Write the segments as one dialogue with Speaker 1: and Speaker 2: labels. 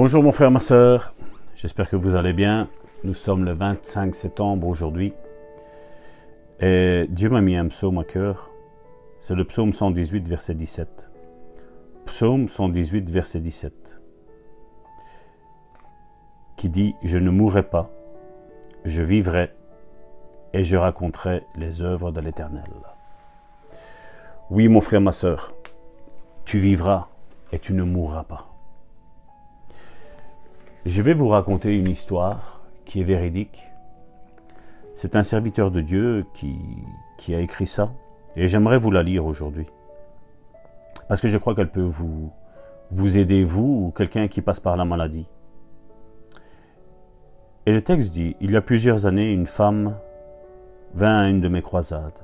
Speaker 1: Bonjour mon frère, ma soeur, j'espère que vous allez bien. Nous sommes le 25 septembre aujourd'hui. Et Dieu m'a mis un psaume à cœur. C'est le psaume 118, verset 17. Psaume 118, verset 17. Qui dit Je ne mourrai pas, je vivrai et je raconterai les œuvres de l'Éternel. Oui, mon frère, ma soeur, tu vivras et tu ne mourras pas. Je vais vous raconter une histoire qui est véridique. C'est un serviteur de Dieu qui, a écrit ça et j'aimerais vous la lire aujourd'hui. Parce que je crois qu'elle peut vous, vous aider, vous ou quelqu'un qui passe par la maladie. Et le texte dit, il y a plusieurs années, une femme vint à une de mes croisades.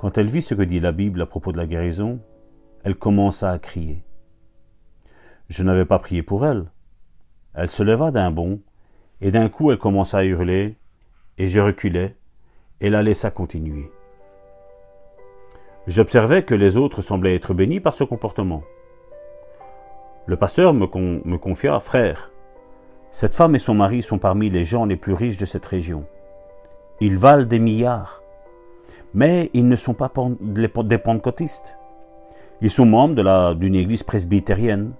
Speaker 1: Quand elle vit ce que dit la Bible à propos de la guérison, elle commença à crier. Je n'avais pas prié pour elle. Elle se leva d'un bond, et d'un coup elle commença à hurler, et je reculai, et la laissa continuer. J'observais que les autres semblaient être bénis par ce comportement. Le pasteur me, me confia, Frère, cette femme et son mari sont parmi les gens les plus riches de cette région. Ils valent des milliards. Mais ils ne sont pas des pentecôtistes. Ils sont membres d'une église presbytérienne.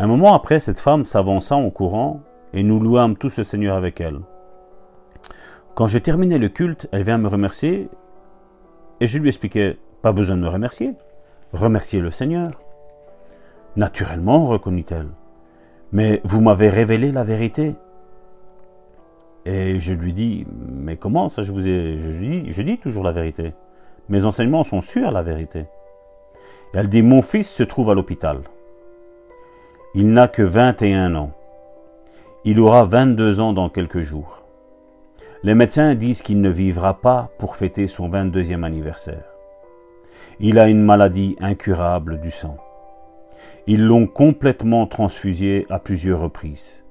Speaker 1: Un moment après, cette femme s'avança en courant et nous louâmes tous le Seigneur avec elle. Quand j'ai terminé le culte, elle vint me remercier et je lui expliquai Pas besoin de me remercier. Remerciez le Seigneur. Naturellement, reconnut-elle. Mais vous m'avez révélé la vérité. Et je lui dis, mais comment ça je vous ai... Je dis, toujours la vérité. Mes enseignements sont sur la vérité. Elle dit, mon fils se trouve à l'hôpital. Il n'a que 21 ans. Il aura 22 ans dans quelques jours. Les médecins disent qu'il ne vivra pas pour fêter son 22e anniversaire. Il a une maladie incurable du sang. Ils l'ont complètement transfusé à plusieurs reprises.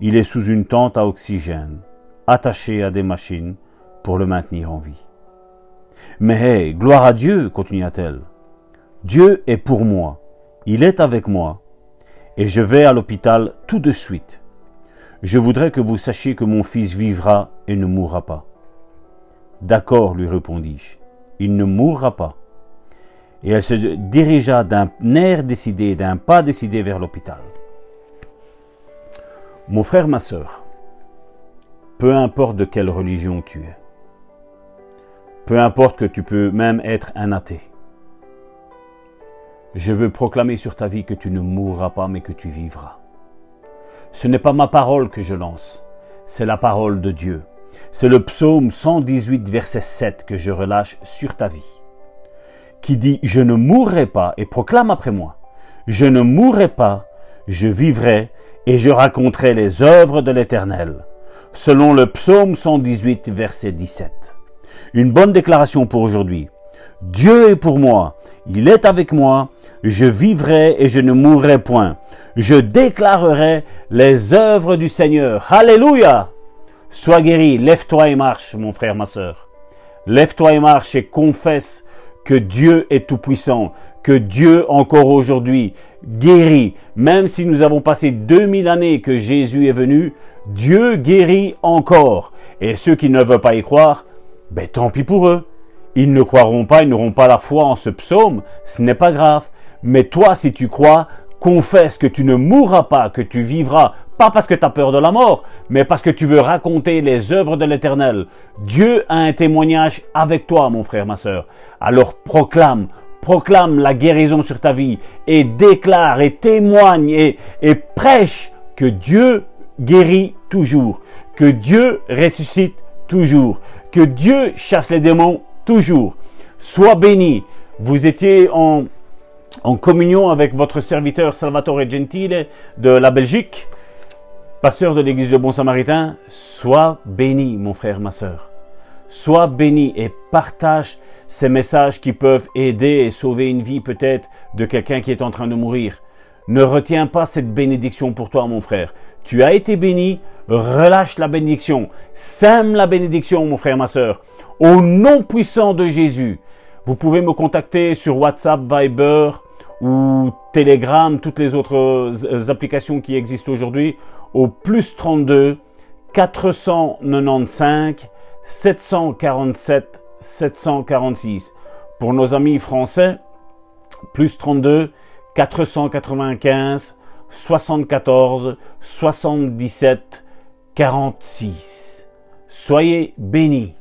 Speaker 1: Il est sous une tente à oxygène, attaché à des machines pour le maintenir en vie. Mais gloire à Dieu, continua-t-elle. Dieu est pour moi, il est avec moi, et je vais à l'hôpital tout de suite. Je voudrais que vous sachiez que mon fils vivra et ne mourra pas. D'accord, lui répondis-je, il ne mourra pas et elle se dirigea d'un air décidé, d'un pas décidé vers l'hôpital. Mon frère, ma sœur, peu importe de quelle religion tu es, peu importe que tu peux même être un athée, je veux proclamer sur ta vie que tu ne mourras pas mais que tu vivras. Ce n'est pas ma parole que je lance, c'est la parole de Dieu. C'est le psaume 118 verset 7 que je relâche sur ta vie qui dit Je ne mourrai pas et proclame après moi Je ne mourrai pas, je vivrai et je raconterai les œuvres de l'Éternel. Selon le psaume 118, verset 17. Une bonne déclaration pour aujourd'hui. Dieu est pour moi, il est avec moi, je vivrai et je ne mourrai point. Je déclarerai les œuvres du Seigneur. Alléluia! Sois guéri, lève-toi et marche, mon frère, ma sœur. Lève-toi et marche et confesse que Dieu est tout-puissant, que Dieu encore aujourd'hui guérit. Même si nous avons passé 2000 années que Jésus est venu, Dieu guérit encore. Et ceux qui ne veulent pas y croire, ben tant pis pour eux. Ils ne croiront pas, ils n'auront pas la foi en ce psaume, ce n'est pas grave. Mais toi, si tu crois, confesse que tu ne mourras pas, que tu vivras, pas parce que tu as peur de la mort, mais parce que tu veux raconter les œuvres de l'Éternel. Dieu a un témoignage avec toi, mon frère, ma sœur. Alors proclame, proclame la guérison sur ta vie et déclare et témoigne et, et prêche que Dieu guérit toujours, que Dieu ressuscite toujours, que Dieu chasse les démons toujours. Sois béni. Vous étiez en, communion avec votre serviteur Salvatore Gentile de la Belgique, pasteur de l'église de Bon Samaritain. Sois béni, mon frère, ma sœur. Sois béni et partage ces messages qui peuvent aider et sauver une vie peut-être de quelqu'un qui est en train de mourir. Ne retiens pas cette bénédiction pour toi, mon frère. Tu as été béni, relâche la bénédiction. Sème la bénédiction, mon frère, ma soeur. Au nom puissant de Jésus. Vous pouvez me contacter sur WhatsApp, Viber ou Telegram, toutes les autres euh, applications qui existent aujourd'hui, au plus 32 495 747 746. Pour nos amis français, plus 32 quatre cent quatre-vingt-quinze, soixante-quatorze, soixante-dix-sept, quarante-six. Soyez bénis.